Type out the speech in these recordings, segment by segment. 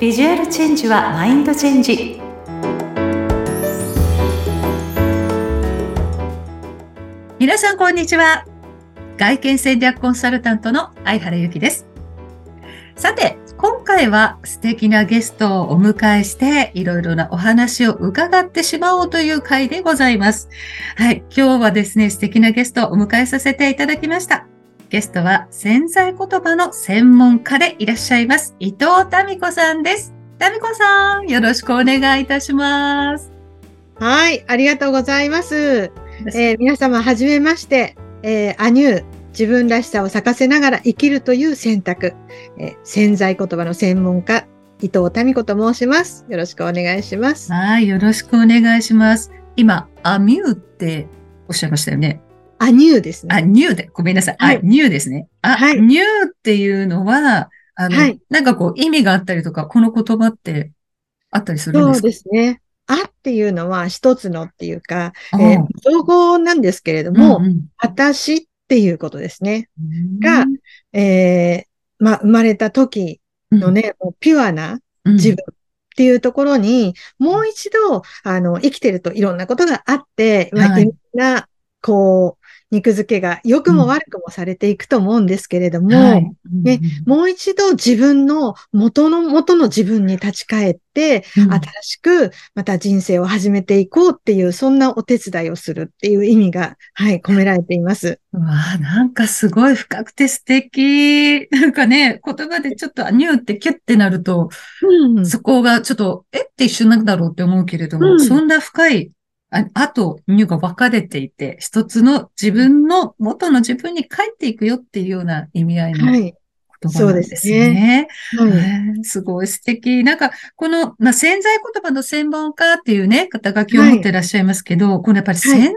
ビジュアルチェンジはマインドチェンジ皆さんこんにちは外見戦略コンサルタントの相原由紀ですさて今回は素敵なゲストをお迎えしていろいろなお話を伺ってしまおうという回でございます。はい。今日はですね、素敵なゲストをお迎えさせていただきました。ゲストは潜在言葉の専門家でいらっしゃいます。伊藤民子さんです。民子さん、よろしくお願いいたします。はい、ありがとうございます。えー、皆様、はじめまして、えー、アニュー、自分らしさを咲かせながら生きるという選択、えー、潜在言葉の専門家、伊藤民子と申します。よろしくお願いします。はい、よろしくお願いします。今、アミューっておっしゃいましたよね。アニューですね。あ、ニューで、ごめんなさい。はい、ニューですね。あ、はい、ニューっていうのは、あの、はい、なんかこう意味があったりとか、この言葉ってあったりするんですか？そうですね。あっていうのは一つのっていうか、えー、造語なんですけれども、うんうん、私っていうことですね。が、えー、まあ、生まれた時のね、うん、ピュアな自分っていうところに、もう一度、あの、生きてるといろんなことがあって、はい、いろんな、こう、肉付けが良くも悪くもされていくと思うんですけれども、はい、ね、もう一度自分の元の元の自分に立ち返って、うん、新しくまた人生を始めていこうっていう、そんなお手伝いをするっていう意味が、はい、込められています。わあ、なんかすごい深くて素敵。なんかね、言葉でちょっとニューってキュッてなると、うん、そこがちょっと、え？って一瞬なんだろうって思うけれども、うん、そんな深いああと、乳が分かれていて、一つの自分の元の自分に帰っていくよっていうような意味合いも言葉なんですね。そうですね。はい、すごい素敵。なんか、この、まあ、潜在言葉の専門家っていうね、肩書きを持ってらっしゃいますけど、はい、このやっぱり潜在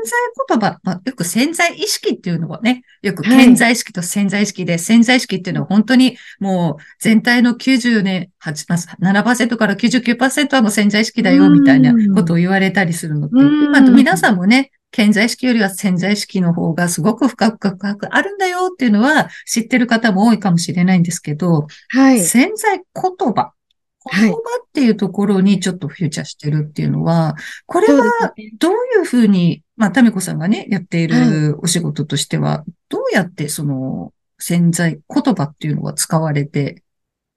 言葉、まあ、よく潜在意識っていうのはね、よく潜在意識と潜在意識で、潜在意識っていうのは本当にもう全体の90年、8、7%から99%はもう潜在意識だよ、みたいなことを言われたりするのって、あと皆さんもね、潜在意識よりは潜在意識の方がすごく深く深くあるんだよっていうのは知ってる方も多いかもしれないんですけど、はい、潜在言葉。言葉っていうところにちょっとフューチャーしてるっていうのは、これはどういうふうに、まあ、タミコさんがね、やっているお仕事としては、どうやってその潜在言葉っていうのは使われて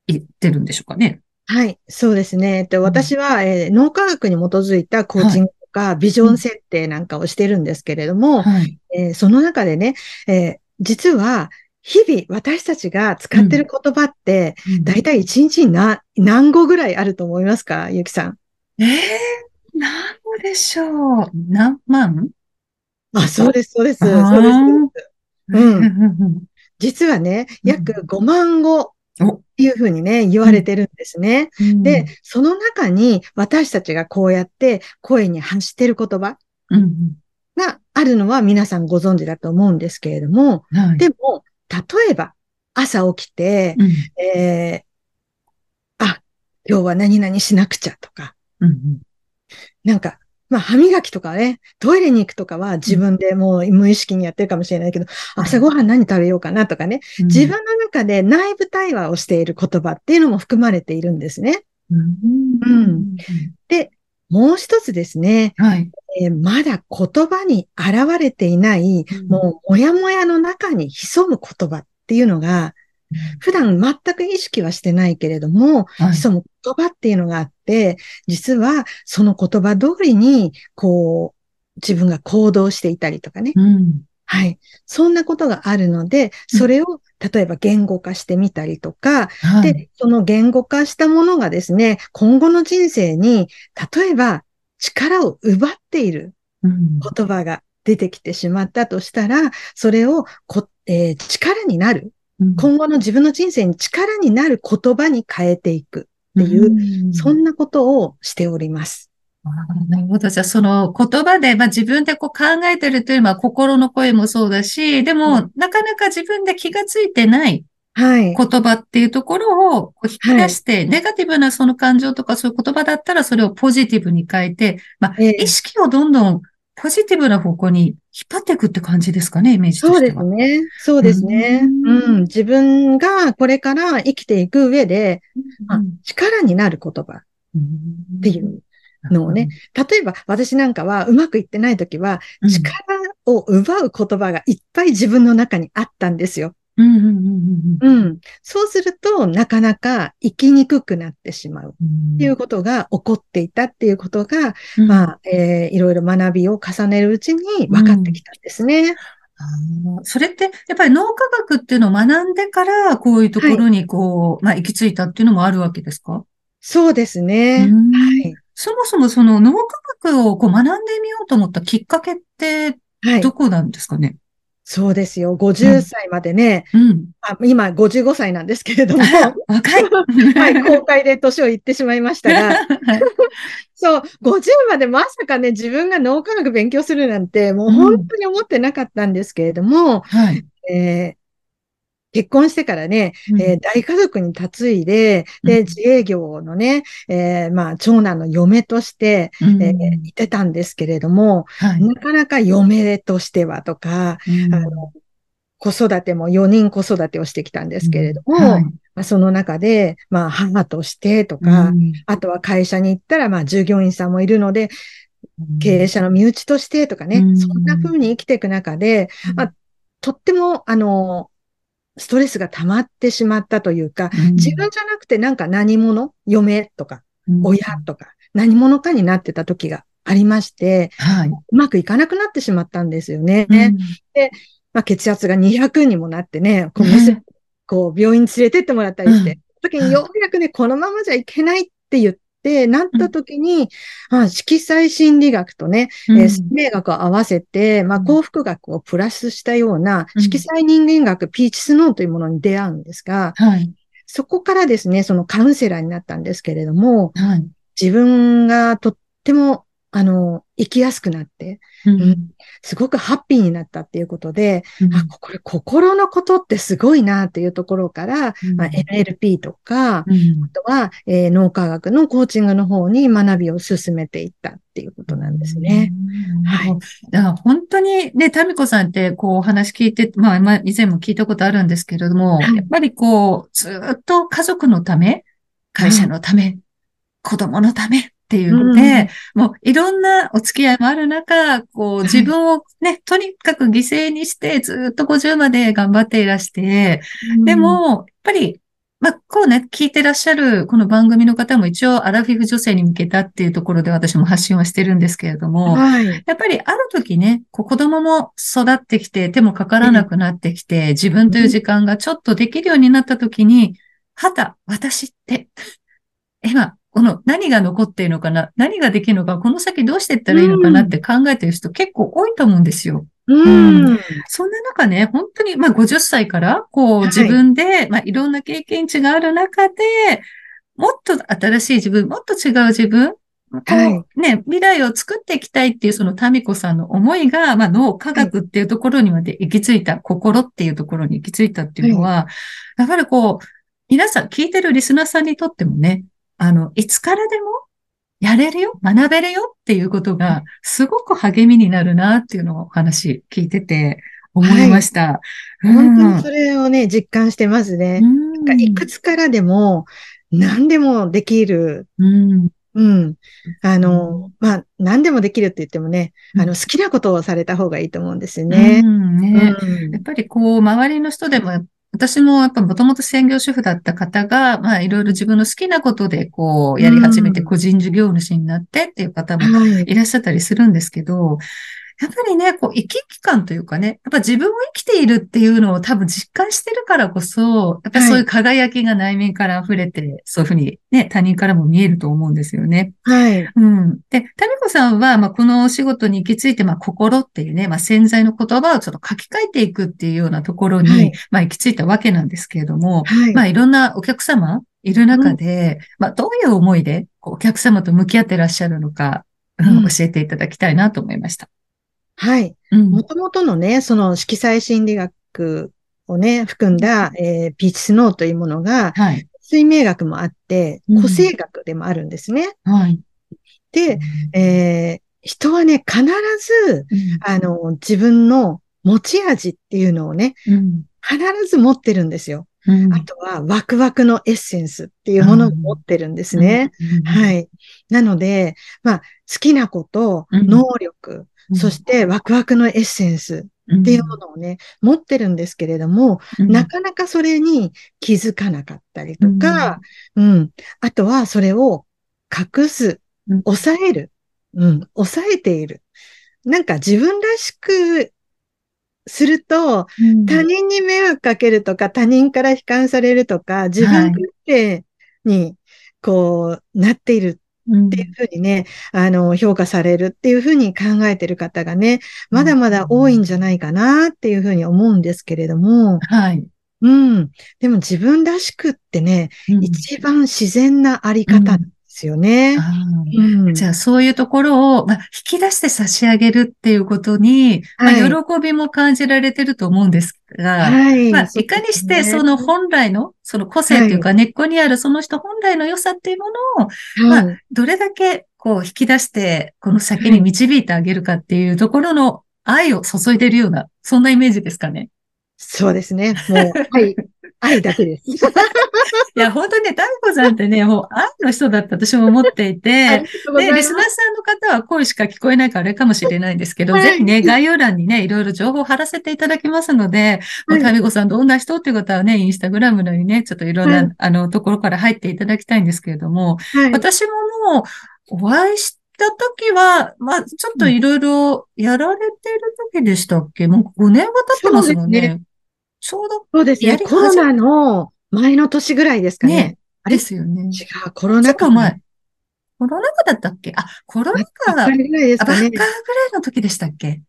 いってるんでしょうかね？はい、そうですね。で私は、えー、脳科学に基づいたコーチングか、ビジョン設定なんかをしてるんですけれども、はい、えー、その中でね、えー、実は、日々私たちが使ってる言葉って、だいたい1日に何何語ぐらいあると思いますかゆきさん？ええー、何語でしょう？何万？あ、そうです、そうです。そうです。うん。実はね、約5万語っていうふうにね、言われてるんですね。うん、で、その中に私たちがこうやって声に発してる言葉があるのは皆さんご存知だと思うんですけれども、はい、でも、例えば朝起きて、うん、えー、あ、今日は何々しなくちゃとか、うん、なんかまあ、歯磨きとかね、トイレに行くとかは自分でもう無意識にやってるかもしれないけど、うん、朝ごはん何食べようかなとかね、うん、自分の中で内部対話をしている言葉っていうのも含まれているんですね。うん、うん、で、もう一つですね、はい。えー、まだ言葉に現れていない、もうもやもやの中に潜む言葉っていうのが、普段全く意識はしてないけれども、はい、その言葉っていうのがあって、実はその言葉通りに、こう、自分が行動していたりとかね。うん、はい。そんなことがあるので、それを、例えば言語化してみたりとか、はい、で、その言語化したものがですね、今後の人生に、例えば力を奪っている言葉が出てきてしまったとしたら、それをこ、えー、力になる今後の自分の人生に力になる言葉に変えていくっていう、そんなことをしております。なるほど。じゃあ、その言葉で、まあ自分でこう考えてるというのは心の声もそうだし、でも、うん、なかなか自分で気がついてない言葉っていうところを引き出して、はい、ネガティブなその感情とかそういう言葉だったらそれをポジティブに変えて、まあ、意識をどんどんポジティブな方向に引っ張っていくって感じですかね、イメージとしては。そうですね。そうですね。うん、うん、自分がこれから生きていく上で、まあ、力になる言葉っていうのをね、例えば私なんかはうまくいってない時は、力を奪う言葉がいっぱい自分の中にあったんですよ。うん。そうすると、なかなか生きにくくなってしまう。っていうことが起こっていたっていうことが、うん、まあ、えー、いろいろ学びを重ねるうちに分かってきたんですね。うん、それって、やっぱり脳科学っていうのを学んでから、こういうところにこう、はい、まあ、行き着いたっていうのもあるわけですか？そうですね。はい。そもそもその脳科学をこう学んでみようと思ったきっかけって、どこなんですかね、はいそうですよ。50歳までね、うん、あ今55歳なんですけれども、若い。はい、公開で年を言ってしまいましたが、そう、50までまさかね、自分が脳科学勉強するなんて、もう本当に思ってなかったんですけれども、うんはい、えー結婚してからね、うん、えー、大家族に嫁いで、で、自営業のね、えー、まあ、長男の嫁として、えー、いてたんですけれども、はい、なかなか嫁としてはとか、うん、あの、子育ても4人子育てをしてきたんですけれども、はい、まあ、その中で、まあ、母としてとか、うん、あとは会社に行ったら、まあ、従業員さんもいるので、経営者の身内としてとかね、うん、そんな風に生きていく中で、まあ、とっても、あの、ストレスが溜まってしまったというか、うん、自分じゃなくてなんか何者嫁とか、親とか、何者かになってた時がありまして、はい、うまくいかなくなってしまったんですよね。うん、で、まあ、血圧が200にもなってね、こう、こう病院に連れてってもらったりして、時にようやくね、このままじゃいけないって言っってなった時に、うん、あ色彩心理学とね、うん、えー、生命学を合わせて、まあ、幸福学をプラスしたような、色彩人間学、ピーチスノーというものに出会うんですが、はい、そこからですね、そのカウンセラーになったんですけれども、はい、自分がとってもあの、生きやすくなって、うん、うん、すごくハッピーになったっていうことで、うん、あ、これ心のことってすごいなっていうところから、うん、まあ、NLP とか、あとは、えー、脳科学のコーチングの方に学びを進めていったっていうことなんですね。はい。だから本当にね、タミコさんってこうお話聞いて、まあ、まあ、以前も聞いたことあるんですけれども、はい、やっぱりこう、ずっと家族のため、会社のため、子供のため、っていうので、うん、もういろんなお付き合いもある中、こう自分をね、とにかく犠牲にしてずっと50まで頑張っていらして、うん、でも、やっぱり、まあ、こうね、聞いてらっしゃるこの番組の方も一応アラフィフ女性に向けたっていうところで私も発信はしてるんですけれども、はい、やっぱりある時ね、こう子供も育ってきて手もかからなくなってきて、自分という時間がちょっとできるようになった時に、はた、私って、今、この何が残っているのかな何ができるのかこの先どうしていったらいいのかなって考えてる人結構多いと思うんですよ。うん、そんな中ね、本当に、まあ50歳から、こう自分で、はい、まあいろんな経験値がある中で、もっと新しい自分、もっと違う自分、はい、ね、未来を作っていきたいっていうそのタミコさんの思いが、まあ脳科学っていうところにまで行き着いた、はい、心っていうところに行き着いたっていうのは、はい、やはりこう、皆さん、聞いてるリスナーさんにとってもね、あの、いつからでもやれるよ、学べるよっていうことが、すごく励みになるなっていうのをお話聞いてて思いました。はい、本当にそれをね、実感してますね。なんかいくつからでも何でもできる。うんうん。あの、まあ、何でもできるって言ってもね、あの、好きなことをされた方がいいと思うんですよね。うん、ね、うん、やっぱりこう、周りの人でも私もやっぱもともと専業主婦だった方が、まあいろいろ自分の好きなことでこうやり始めて個人事業主になってっていう方もいらっしゃったりするんですけど、やっぱりね、こう、生き生き感というかね、やっぱ自分を生きているっていうのを多分実感してるからこそ、やっぱそういう輝きが内面から溢れて、はい、そういうふうにね、他人からも見えると思うんですよね。はい。うん。で、タミコさんは、まあ、この仕事に行き着いて、まあ、心っていうね、まあ、潜在の言葉をちょっと書き換えていくっていうようなところに、はい、まあ、行き着いたわけなんですけれども、はい、まあ、いろんなお客様いる中で、うん、まあ、どういう思いでお客様と向き合ってらっしゃるのか、うん、教えていただきたいなと思いました。はい。もともとのね、その色彩心理学をね、含んだ、えー、ピーチスノーというものが、はい、水明学もあって、個性学でもあるんですね。うん、はい。で、えー、人はね、必ず、うん、あの、自分の持ち味っていうのをね、うん、必ず持ってるんですよ。うん、あとはワクワクのエッセンスっていうものを持ってるんですね。はい。なので、まあ、好きなこと、能力、そしてワクワクのエッセンスっていうものをね、持ってるんですけれども、なかなかそれに気づかなかったりとか、うん。あとはそれを隠す、抑える、うん、抑えている。なんか自分らしくすると、うん、他人に迷惑かけるとか、他人から悲観されるとか、自分勝手に、こう、なっているっていうふうにね、うん、あの、評価されるっていうふうに考えてる方がね、まだまだ多いんじゃないかなっていうふうに思うんですけれども、はい。うん。でも自分らしくってね、うん、一番自然なあり方ですよね。うん、じゃあそういうところを、まあ、引き出して差し上げるっていうことに、はい、まあ、喜びも感じられてると思うんですが、はい、まあ、いかにしてその本来の、その個性というか根っこにあるその人本来の良さっていうものを、はい、まあ、どれだけこう引き出して、この先に導いてあげるかっていうところの愛を注いでるような、そんなイメージですかね。そうですね。もう、はい。愛だけです。いや、本当にね、タミコさんってね、もう愛の人だって私も思っていて、で、リスナーさんの方は声しか聞こえないからあれかもしれないんですけど、はい、ぜひね、概要欄にね、いろいろ情報を貼らせていただきますので、はい、タミコさんどんな人っていう方はね、インスタグラムのにね、ちょっといろんな、はい、あの、ところから入っていただきたいんですけれども、はい、私ももう、お会いした時は、まあ、ちょっといろいろやられてる時でしたっけ、もう5年は経ってますもんね。ちょうど。そうですね。コロナの前の年ぐらいですかね。ねあれ？ですよね。違う、コロナ禍前。コロナ禍だったっけ？あ、コロナ禍。ばっかりぐらいですかね。ばっかぐらいの時でしたっけ？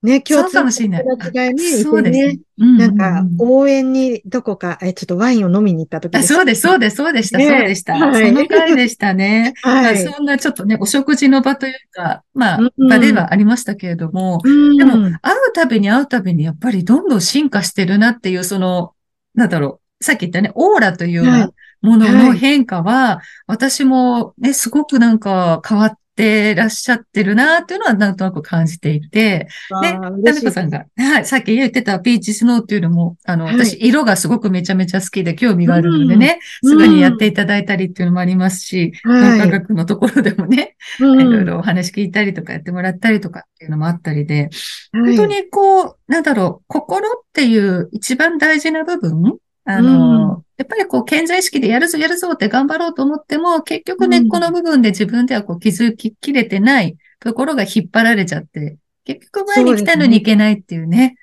ね、今日かもしれない。違いね、そうですね。なんか、応援にどこか、え、ちょっとワインを飲みに行った時でそうです、そうです、そうでした、そうでした。その回でしたね。はい。そんなちょっとね、お食事の場というか、まあ、場ではありましたけれども、でも、会うたびに会うたびに、やっぱりどんどん進化してるなっていう、その、なんだろう、さっき言ったね、オーラというようなものの変化は、私もね、すごくなんか変わって、ってらっしゃってるなっていうのはなんとなく感じていて、で、タミコさんが、はい、さっき言ってたピーチスノーっていうのも、あの、はい、私、色がすごくめちゃめちゃ好きで興味があるのでね、うん、すぐにやっていただいたりっていうのもありますし、はい、科学のところでもね、いろいろお話聞いたりとかやってもらったりとかっていうのもあったりで、本当にこう、なんだろう、心っていう一番大事な部分あの、うん、やっぱりこう、健在意識でやるぞやるぞって頑張ろうと思っても、結局根っこの部分で自分ではこう気づききれてないところが引っ張られちゃって、結局前に来たのにいけないっていうね。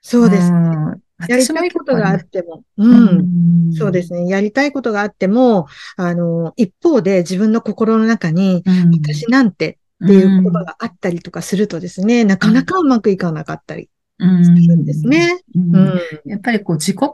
そうです。ね。やりたいことがあっても、うん、そうですね。やりたいことがあっても、あの、一方で自分の心の中に、私なんてっていう言葉があったりとかするとですね、なかなかうまくいかなかったりするん。ですね。うん、やっぱりこう自己肯定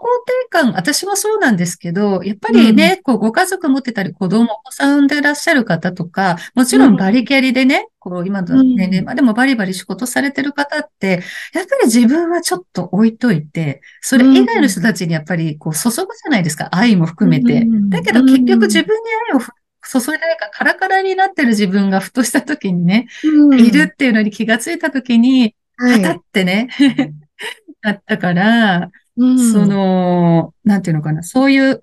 感、私もそうなんですけど、やっぱりね、こうご家族持ってたり子供、お子さんでいらっしゃる方とか、もちろんバリキャリでね、こう今の年齢までもバリバリ仕事されてる方って、やっぱり自分はちょっと置いといて、それ以外の人たちにやっぱりこう注ぐじゃないですか、愛も含めて。だけど結局自分に愛を注いでないかカラカラになってる自分がふとした時にね、いるっていうのに気がついた時に、はたってね、だったから、うん、その、なんていうのかな、そういう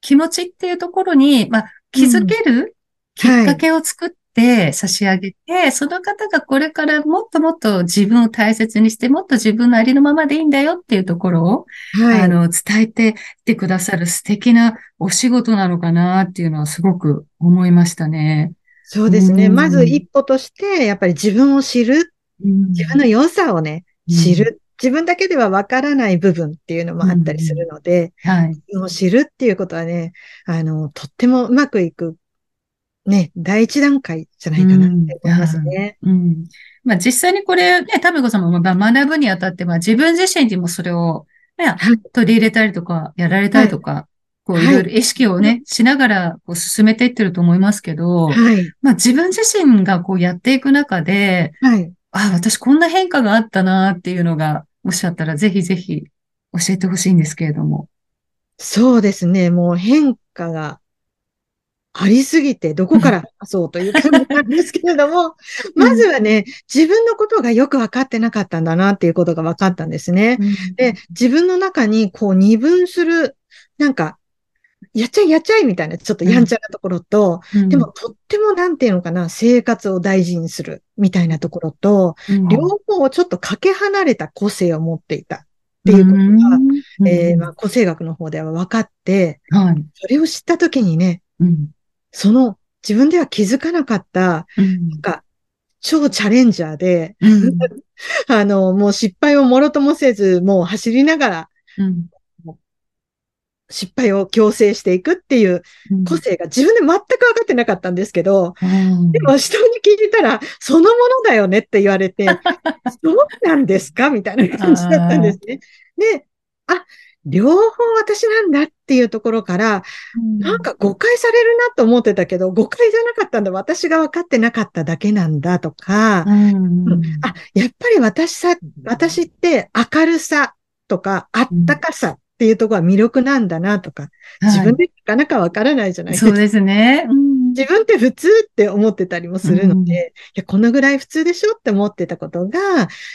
気持ちっていうところに、まあ、気づけるきっかけを作って差し上げて、はい、その方がこれからもっともっと自分を大切にして、もっと自分のありのままでいいんだよっていうところを、はい、あの、伝えてきてくださる素敵なお仕事なのかなっていうのはすごく思いましたね。そうですね。まず一歩として、やっぱり自分を知る自分の良さをね、知る。自分だけではわからない部分っていうのもあったりするので、はい。自分を知るっていうことはね、あの、とってもうまくいく、ね、第一段階じゃないかなって思いますね。うん。まあ実際にこれね、タメコさんも学ぶにあたって、まあ自分自身にもそれを、ね、取り入れたりとか、やられたりとか、はい。こういろいろ意識をね、はい、しながらこう進めていってると思いますけど、はい、まあ自分自身がこうやっていく中で、はい、あ、私こんな変化があったなっていうのが、おっしゃったら、ぜひぜひ教えてほしいんですけれども。そうですね。もう変化がありすぎて、どこからそうという感じなんですけれども、まずはね、自分のことがよくわかってなかったんだなっていうことが分かったんですね。で、自分の中にこう二分するなんか、やっちゃいやっちゃいみたいな、ちょっとやんちゃなところと、うん、でもとってもなんていうのかな、生活を大事にするみたいなところと、うん、両方ちょっとかけ離れた個性を持っていたっていうことが、うん、えー、まあ、個性学の方では分かって、はい、それを知ったときにね、その自分では気づかなかった、なんか超チャレンジャーで、あの、もう失敗をもろともせず、もう走りながら、失敗を強制していくっていう個性が自分で全く分かってなかったんですけど、うん、でも人に聞いたら、そのものだよねって言われて、そうなんですかみたいな感じだったんですね。で、あ、両方私なんだっていうところから、うん、なんか誤解されるなと思ってたけど、誤解じゃなかったんだ。私が分かってなかっただけなんだとか、うん、あ、やっぱり私さ、私って明るさとか、あったかさっていうところは魅力なんだなとか、自分でなかなかわからないじゃないですか。そうですね、うん。自分って普通って思ってたりもするので、うん、いや、このぐらい普通でしょって思ってたことが、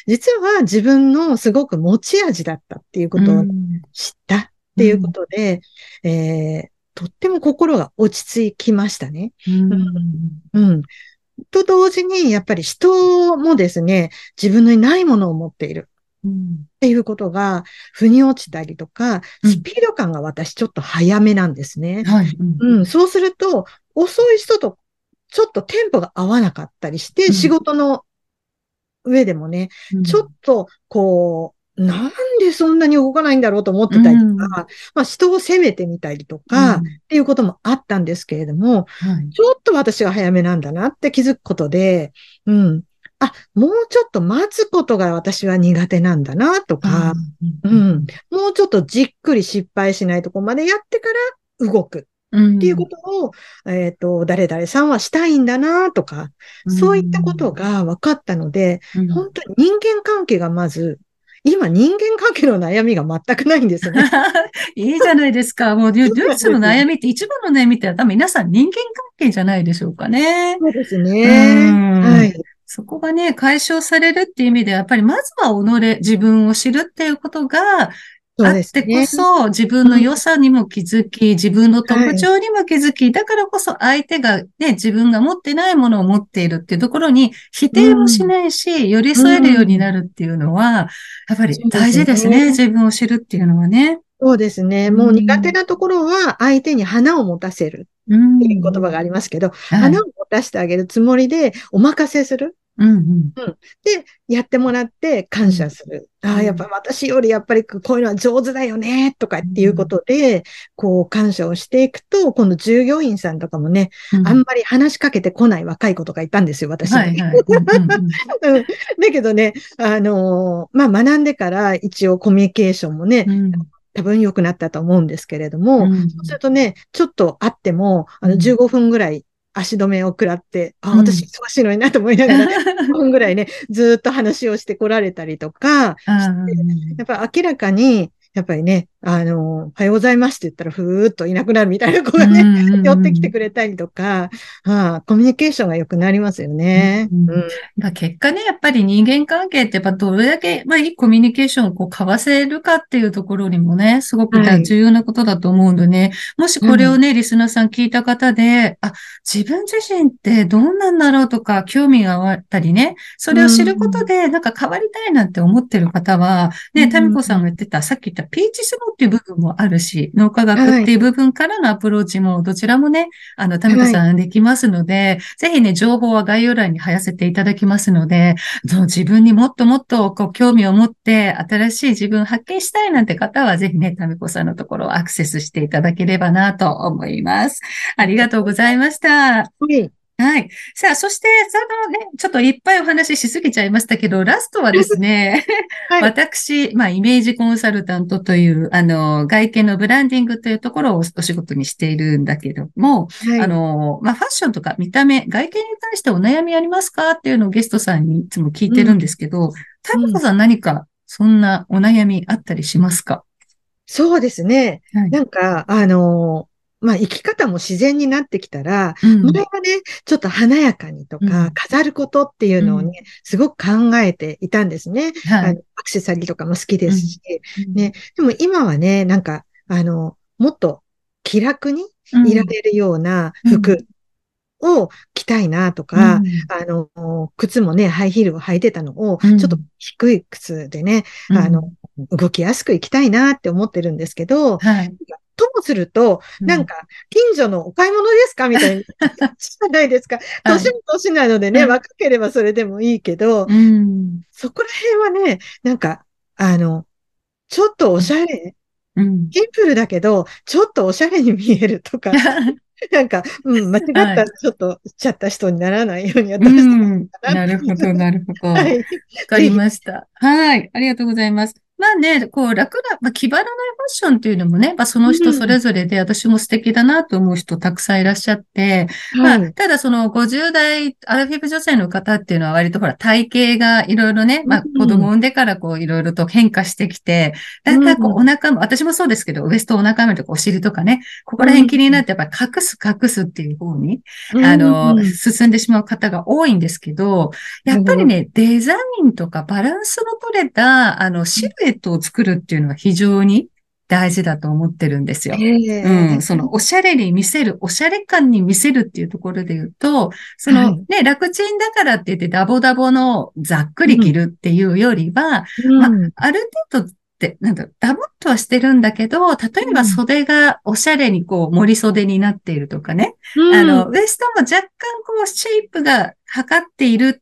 実は自分のすごく持ち味だったっていうことを知ったっていうことで、うん、えー、とっても心が落ち着きましたね。うん、うんと同時に、やっぱり人もですね、自分のないものを持っている。っていうことが、腑に落ちたりとか、スピード感が私ちょっと早めなんですね。はい、うん、そうすると、遅い人とちょっとテンポが合わなかったりして、仕事の上でもね、ちょっとこう、なんでそんなに動かないんだろうと思ってたりとか、うん、まあ人を責めてみたりとか、うん、っていうこともあったんですけれども、はい、ちょっと私は早めなんだなって気づくことで、うん、あ、もうちょっと待つことが私は苦手なんだなとか、うん、うん、もうちょっとじっくり失敗しないとこまでやってから動く。っていうことを、えっ、ー、と、誰々さんはしたいんだなとか、そういったことが分かったので、本当に人間関係がまず、今人間関係の悩みが全くないんですね。いいじゃないですか。もう、デュースの悩みって一番の悩みって多分皆さん人間関係じゃないでしょうかね。そうですね。はい。そこがね、解消されるっていう意味で、やっぱりまずは己、自分を知るっていうことが、あってこそ、自分の良さにも気づき、自分の特徴にも気づき、だからこそ相手がね、自分が持ってないものを持っているっていうところに否定もしないし、寄り添えるようになるっていうのは、やっぱり大事ですね、自分を知るっていうのはね。そうですね。もう苦手なところは相手に花を持たせるっていう言葉がありますけど、花を持たせてあげるつもりでお任せする。うんうん、で、やってもらって感謝する。うん、ああ、やっぱ私よりやっぱりこういうのは上手だよね、とかっていうことで、こう感謝をしていくと、今度従業員さんとかもね、うん、あんまり話しかけてこない若い子とかいたんですよ、私。はいはい。だけどね、あのー、まあ学んでから一応コミュニケーションもね、うん多分良くなったと思うんですけれども、うん、そうするとね、ちょっとあっても、あの、15分ぐらい足止めを食らって、あ、私忙しいのになと思いながら、5分ぐらいね、ずっと話をしてこられたりとか、やっぱ明らかに、やっぱりね、あの、おはようございますって言ったら、ふーっといなくなるみたいな子がね、寄ってきてくれたりとか、はあ、コミュニケーションが良くなりますよね。うんまあ、結果ね、やっぱり人間関係って、やっぱどれだけ、まあ、いいコミュニケーションをこう交わせるかっていうところにもね、すごく重要なことだと思うんでね、はい、もしこれをね、うん、リスナーさん聞いた方で、あ、自分自身ってどんなんだろうとか、興味があったりね、それを知ることで、なんか変わりたいなって思ってる方は、ね、タミコさんが言ってた、さっき言ったピーチスノーっていう部分もあるし、脳科学っていう部分からのアプローチもどちらもね、あの、タミコさんできますので、はい、ぜひね、情報は概要欄に貼らせていただきますので、自分にもっともっとこう興味を持って新しい自分を発見したいなんて方は、ぜひね、タミコさんのところをアクセスしていただければなと思います。ありがとうございました。はい。はい。さあ、そして、そのね、ちょっといっぱいお話ししすぎちゃいましたけど、ラストはですね、はい、私、まあ、イメージコンサルタントという、あの、外見のブランディングというところをお仕事にしているんだけども、はい、あの、まあ、ファッションとか見た目、外見に対してお悩みありますかっていうのをゲストさんにいつも聞いてるんですけど、タミコさん何かそんなお悩みあったりしますか？そうですね。はい、なんか、あの、まあ生き方も自然になってきたら、うん、前はね、ちょっと華やかにとか、飾ることっていうのをね、うん、すごく考えていたんですね、はい、あの。アクセサリーとかも好きですし、うん、ね。でも今はね、なんか、あの、もっと気楽にいられるような服を着たいなとか、うん、あの、靴もね、ハイヒールを履いてたのを、ちょっと低い靴でね、うん、あの、動きやすく行きたいなって思ってるんですけど、はい、ともすると、なんか、近所のお買い物ですかみたいな、じゃないですか。年も年なのでね、若ければそれでもいいけど、うん、そこら辺はね、なんか、あの、ちょっとおしゃれ、うん、シンプルだけど、ちょっとおしゃれに見えるとか、なんか、うん、間違ったちょっとしちゃった人にならないように私は、なるほど、なるほど。はい。わかりました。はい。ありがとうございます。まあね、こう楽な、まあ、気張らないファッションっていうのもね、まあその人それぞれで私も素敵だなと思う人たくさんいらっしゃって、うん、まあ、ただその50代アラフィフ女性の方っていうのは割とほら体型がいろいろね、まあ子供産んでからこういろいろと変化してきて、だんだんこうお腹も、私もそうですけど、ウエストお腹目とかお尻とかね、ここら辺気になってやっぱり隠す隠すっていう方に、あの、進んでしまう方が多いんですけど、やっぱりね、デザインとかバランスの取れた、あの、シルエットを作るっていうのは非常に大事だと思ってるんですよ。うん。その、おしゃれに見せる、おしゃれ感に見せるっていうところで言うと、その、はい、ね、楽ちんだからって言ってダボダボのざっくり着るっていうよりは、うん、まあ、ある程度って、なんだ、ダボっとはしてるんだけど、例えば袖がおしゃれにこう、盛り袖になっているとかね。うん、あの、ウエストも若干こう、シェイプが測っている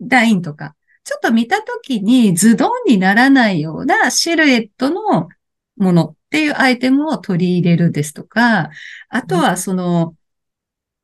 ラインとか、ちょっと見たときにズドンにならないようなシルエットのものっていうアイテムを取り入れるですとか、あとはその、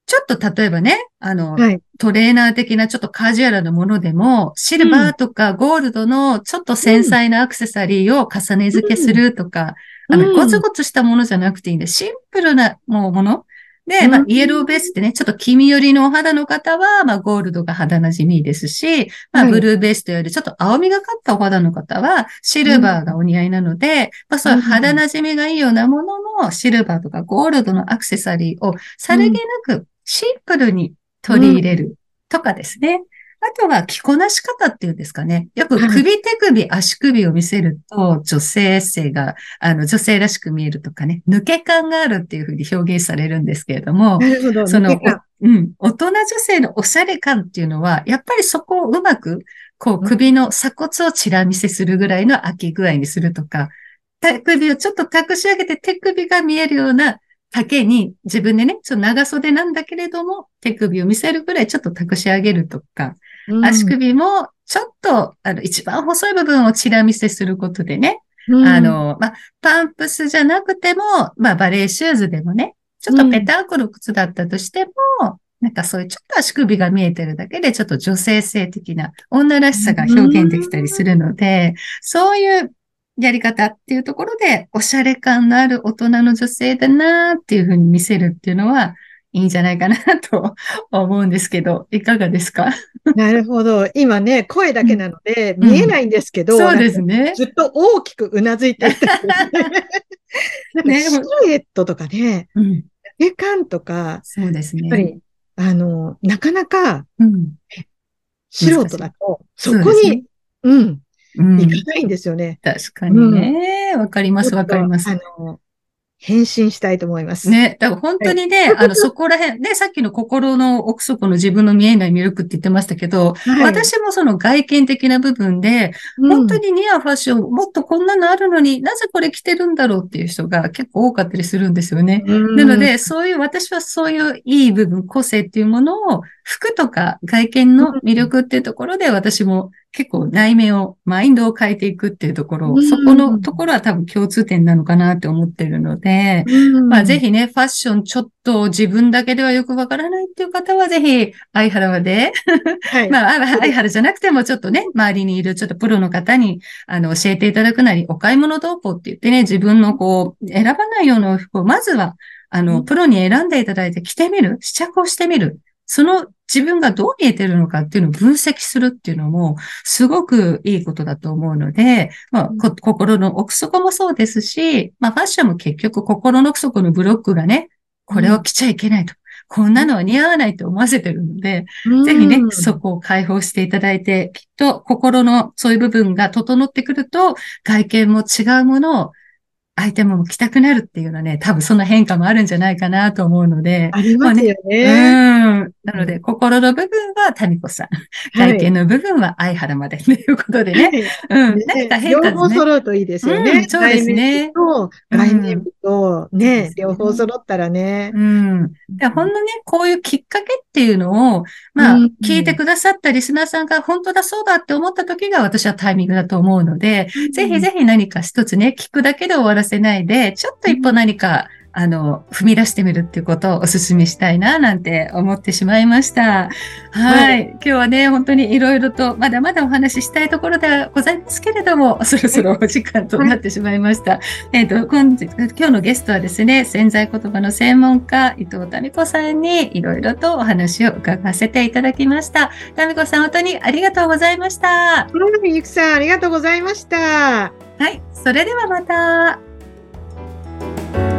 ちょっと例えばね、あの、はい、トレーナー的なちょっとカジュアルなものでも、シルバーとかゴールドのちょっと繊細なアクセサリーを重ね付けするとか、うん、あの、ゴツゴツしたものじゃなくていいんで、シンプルなもので、まあ、イエローベースってね、ちょっと黄身寄りのお肌の方は、まあ、ゴールドが肌馴染みですし、まあ、ブルーベースとよりちょっと青みがかったお肌の方は、シルバーがお似合いなので、まあ、そういう肌馴染みがいいようなもののシルバーとかゴールドのアクセサリーをさりげなくシンプルに取り入れるとかですね。あとは着こなし方っていうんですかね。よく首手首、足首を見せると女性性が、あの女性らしく見えるとかね、抜け感があるっていうふうに表現されるんですけれども、ど。その、うん、大人女性のおしゃれ感っていうのは、やっぱりそこをうまく、こう首の鎖骨をチラ見せするぐらいの開き具合にするとか、手首をちょっと隠し上げて手首が見えるような丈に自分でね、ちょっと長袖なんだけれども、手首を見せるぐらいちょっと託し上げるとか、うん、足首もちょっと、あの、一番細い部分をチラ見せすることでね、うん、あの、まあ、パンプスじゃなくても、まあ、バレーシューズでもね、ちょっとペタンコの靴だったとしても、うん、なんかそういうちょっと足首が見えてるだけで、ちょっと女性性的な女らしさが表現できたりするので、そういうやり方っていうところで、おしゃれ感のある大人の女性だなっていうふうに見せるっていうのは、いいんじゃないかなと 思うんですけど、いかがですか？なるほど。今ね、声だけなので、見えないんですけど、そうですね。ずっと大きくうなずいていたね。シルエットとかね、うん、絵感とか、そうですね。やっぱり、あの、なかなか、うん、素人だと、そこに、うね、うん、行かないんですよね。確かにね。わ、かります、わかります。あの、返信したいと思います。ね。だから本当にね、はい、あの、そこら辺、ね、さっきの心の奥底の自分の見えない魅力って言ってましたけど、はい、私もその外見的な部分で、うん、本当にニアファッション、もっとこんなのあるのになぜこれ着てるんだろうっていう人が結構多かったりするんですよね。うん、なので、そういう、私はそういういい部分、個性っていうものを、服とか外見の魅力っていうところで私も結構内面を、マインドを変えていくっていうところ、そこのところは多分共通点なのかなって思ってるので、まあぜひね、ファッションちょっと自分だけではよくわからないっていう方はぜひ、相原で、はい、まあ、相原じゃなくてもちょっとね、周りにいるちょっとプロの方に、あの、教えていただくなり、お買い物同行って言ってね、自分のこう、選ばないような服を、まずは、あの、プロに選んでいただいて着てみる、試着をしてみる。その自分がどう見えてるのかっていうのを分析するっていうのも、すごくいいことだと思うので、まあ、心の奥底もそうですし、まあ、ファッションも結局心の奥底のブロックがね、これを着ちゃいけないと。こんなのは似合わないと思わせてるので、ぜひね、そこを解放していただいて、きっと心のそういう部分が整ってくると、外見も違うものを相手も来たくなるっていうのはね、多分その変化もあるんじゃないかなと思うので。ありますよね。まあ、ねうん。なので、心の部分はタミコさん。体験の部分は相原までということでね。うん。何か変化、ね、両方揃うといいですよね。うん、そうですね。と、内面と、ね、両方揃ったらね。うん。でほんのね、こういうきっかけっていうのを、まあ、聞いてくださったリスナーさんが本当だそうだって思った時が私はタイミングだと思うので、ぜひぜひ何か一つね、聞くだけで終わらせないで、ちょっと一歩何か、あの、踏み出してみるっていうことをお勧めしたいな、なんて思ってしまいました。はい。今日はね、本当にいろいろと、まだまだお話ししたいところではございますけれども、そろそろお時間となってしまいました。はい、えっ、と、今日のゲストはですね、潜在言葉の専門家、伊藤民子さんにいろいろとお話を伺わせていただきました。民子さん、本当にありがとうございました。ゆくさん、ありがとうございました。はい。それではまた。you